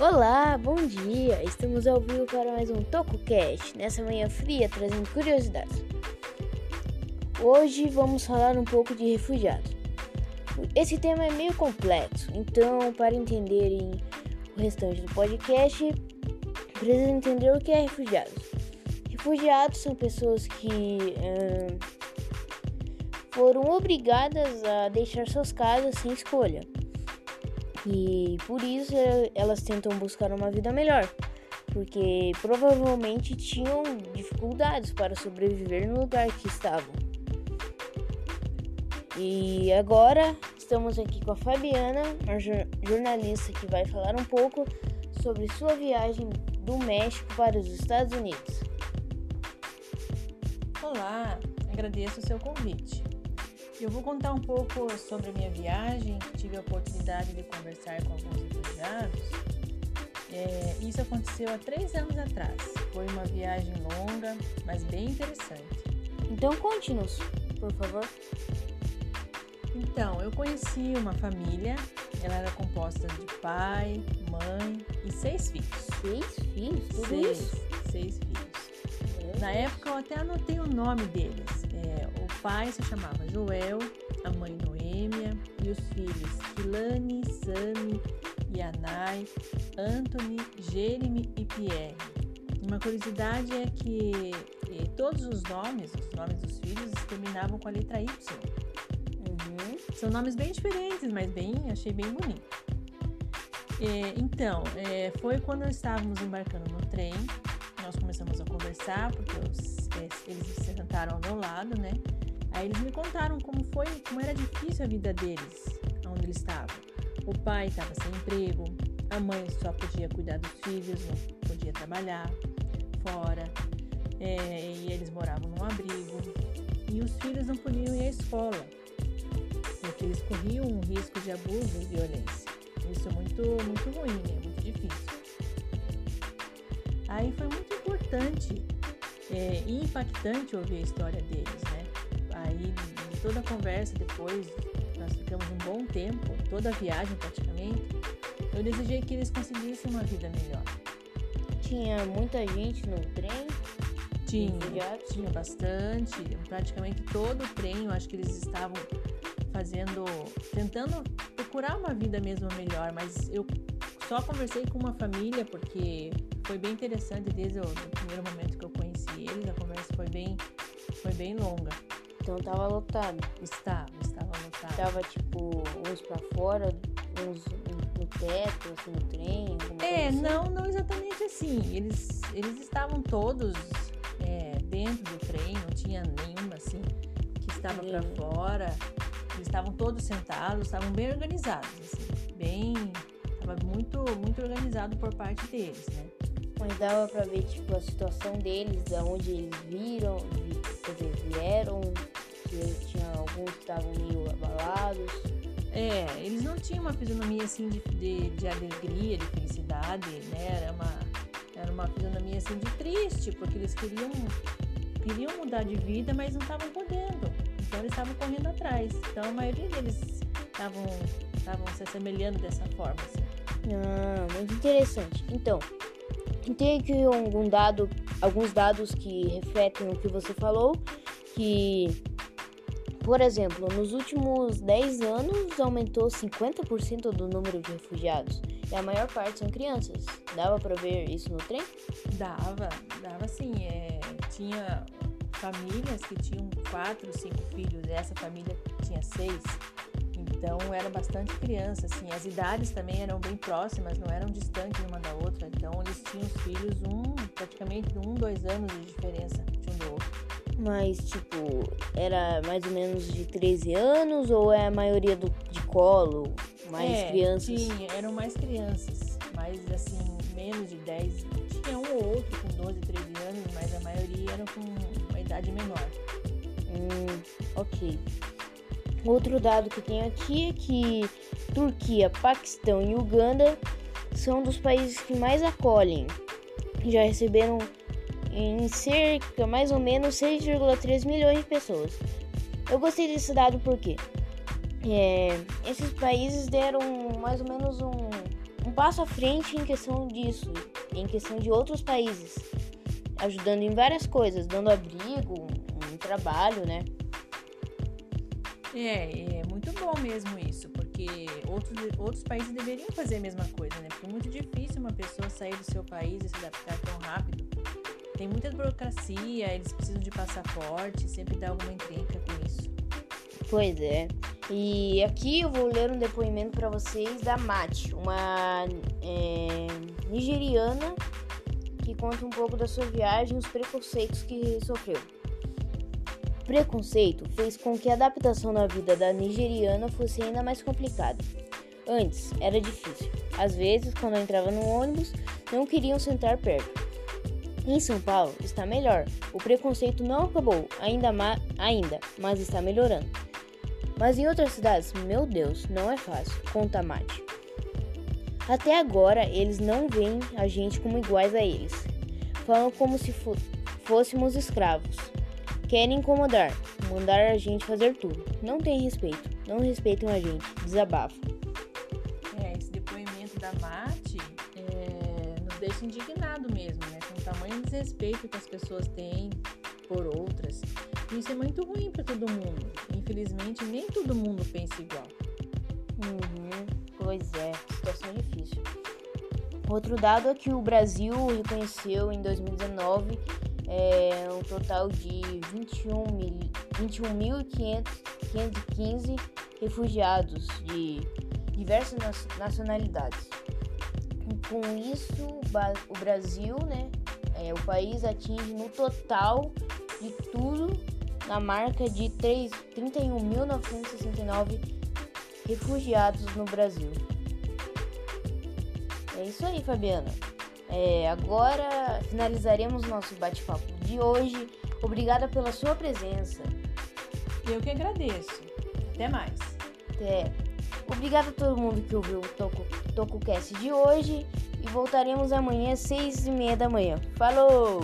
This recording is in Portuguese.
Olá, bom dia! Estamos ao vivo para mais um TocoCast, nessa manhã fria, trazendo curiosidades. Hoje vamos falar um pouco de refugiados. Esse tema é meio complexo, então, para entenderem o restante do podcast, precisa entender o que é refugiados. Refugiados são pessoas que hum, foram obrigadas a deixar suas casas sem escolha e por isso elas tentam buscar uma vida melhor, porque provavelmente tinham dificuldades para sobreviver no lugar que estavam. E agora estamos aqui com a Fabiana, uma jornalista que vai falar um pouco sobre sua viagem do México para os Estados Unidos. Olá, agradeço o seu convite. Eu vou contar um pouco sobre a minha viagem, tive a oportunidade de conversar com alguns refugiados. É, isso aconteceu há três anos atrás. Foi uma viagem longa, mas bem interessante. Então conte-nos, por favor. Então, eu conheci uma família, ela era composta de pai, mãe e seis filhos. Seis filhos? Tudo seis, isso? Seis filhos. Na época eu até anotei o nome deles pai se chamava Joel, a mãe Noêmia e os filhos Kilane, Sami, Yanai, Anthony, Jeremy e Pierre. Uma curiosidade é que eh, todos os nomes, os nomes dos filhos, terminavam com a letra Y. Uhum. São nomes bem diferentes, mas bem, achei bem bonito. É, então, é, foi quando estávamos embarcando no trem, nós começamos a conversar, porque os, eles se sentaram ao meu lado, né? Aí eles me contaram como foi, como era difícil a vida deles, onde eles estavam. O pai estava sem emprego, a mãe só podia cuidar dos filhos, não podia trabalhar fora, é, e eles moravam num abrigo. E os filhos não podiam ir à escola, porque eles corriam um risco de abuso e violência. Isso é muito, muito ruim, né? muito difícil. Aí foi muito importante é, e impactante ouvir a história deles, né? Aí, toda a conversa depois, nós ficamos um bom tempo, toda a viagem praticamente, eu desejei que eles conseguissem uma vida melhor. Tinha muita gente no trem? Tinha, tinha bastante. Praticamente todo o trem, eu acho que eles estavam fazendo, tentando procurar uma vida mesmo melhor, mas eu só conversei com uma família porque foi bem interessante desde o primeiro momento que eu conheci eles, a conversa foi bem, foi bem longa. Então tava lotado. Estava, estava lotado. Tava tipo uns para fora, uns no teto, assim, no trem. É, assim. não, não exatamente assim. Eles, eles estavam todos é, dentro do trem, não tinha nenhuma assim que estava para fora. Eles estavam todos sentados, estavam bem organizados, assim, bem, estava muito, muito organizado por parte deles, né? Mas dava pra ver, tipo, a situação deles, da onde eles viram, quer dizer, vieram, que tinha alguns que estavam meio abalados. É, eles não tinham uma fisionomia assim de, de, de, alegria, de felicidade, né? Era uma, era uma fisionomia assim de triste, porque eles queriam, queriam mudar de vida, mas não estavam podendo. Então eles estavam correndo atrás. Então a maioria deles estavam se assemelhando dessa forma. Assim. Ah, muito interessante. Então, tem aqui algum dado, alguns dados que refletem o que você falou, que, por exemplo, nos últimos 10 anos aumentou 50% do número de refugiados e a maior parte são crianças. Dava para ver isso no trem? Dava, dava sim. É, tinha famílias que tinham quatro, cinco filhos, essa família tinha seis. Então era bastante criança, assim. As idades também eram bem próximas, não eram distantes uma da outra. Então eles tinham os filhos um, praticamente um, dois anos de diferença de um do outro. Mas, tipo, era mais ou menos de 13 anos ou é a maioria do, de colo? Mais é, crianças? Tinha, eram mais crianças, mas assim, menos de 10. Tinha um ou outro com 12, 13 anos, mas a maioria era com uma idade menor. Hum, ok. Outro dado que tem aqui é que Turquia, Paquistão e Uganda são dos países que mais acolhem. Já receberam em cerca mais ou menos 6,3 milhões de pessoas. Eu gostei desse dado porque é, esses países deram mais ou menos um, um passo à frente em questão disso, em questão de outros países, ajudando em várias coisas, dando abrigo, um, trabalho, né? É, é muito bom mesmo isso, porque outros, outros países deveriam fazer a mesma coisa, né? Porque é muito difícil uma pessoa sair do seu país e se adaptar tão rápido. Tem muita burocracia, eles precisam de passaporte, sempre dá alguma encrenca com isso. Pois é. E aqui eu vou ler um depoimento para vocês da Mate, uma é, nigeriana que conta um pouco da sua viagem e os preconceitos que sofreu. Preconceito fez com que a adaptação na vida da nigeriana fosse ainda mais complicada. Antes era difícil. Às vezes, quando eu entrava no ônibus, não queriam sentar perto. Em São Paulo está melhor. O preconceito não acabou, ainda, ma ainda mas está melhorando. Mas em outras cidades, meu Deus, não é fácil, conta Mate. Até agora, eles não veem a gente como iguais a eles. Falam como se fôssemos escravos. Querem incomodar, mandar a gente fazer tudo. Não tem respeito, não respeitam a gente. Desabafo. É, esse depoimento da Mate é, nos deixa indignado mesmo, né? Com o tamanho desrespeito que as pessoas têm por outras. Isso é muito ruim para todo mundo. Infelizmente, nem todo mundo pensa igual. Uhum, pois é, situação difícil. Outro dado é que o Brasil reconheceu em 2019 é, um total de 21.515 21 refugiados de diversas nacionalidades. Com isso, o Brasil, né, é, o país atinge no total de tudo na marca de 31.969 refugiados no Brasil. É isso aí, Fabiana. É, agora finalizaremos nosso bate-papo de hoje. Obrigada pela sua presença. Eu que agradeço. Até mais. Até. Obrigada a todo mundo que ouviu o Toco, TocoCast de hoje. E voltaremos amanhã às seis e meia da manhã. Falou!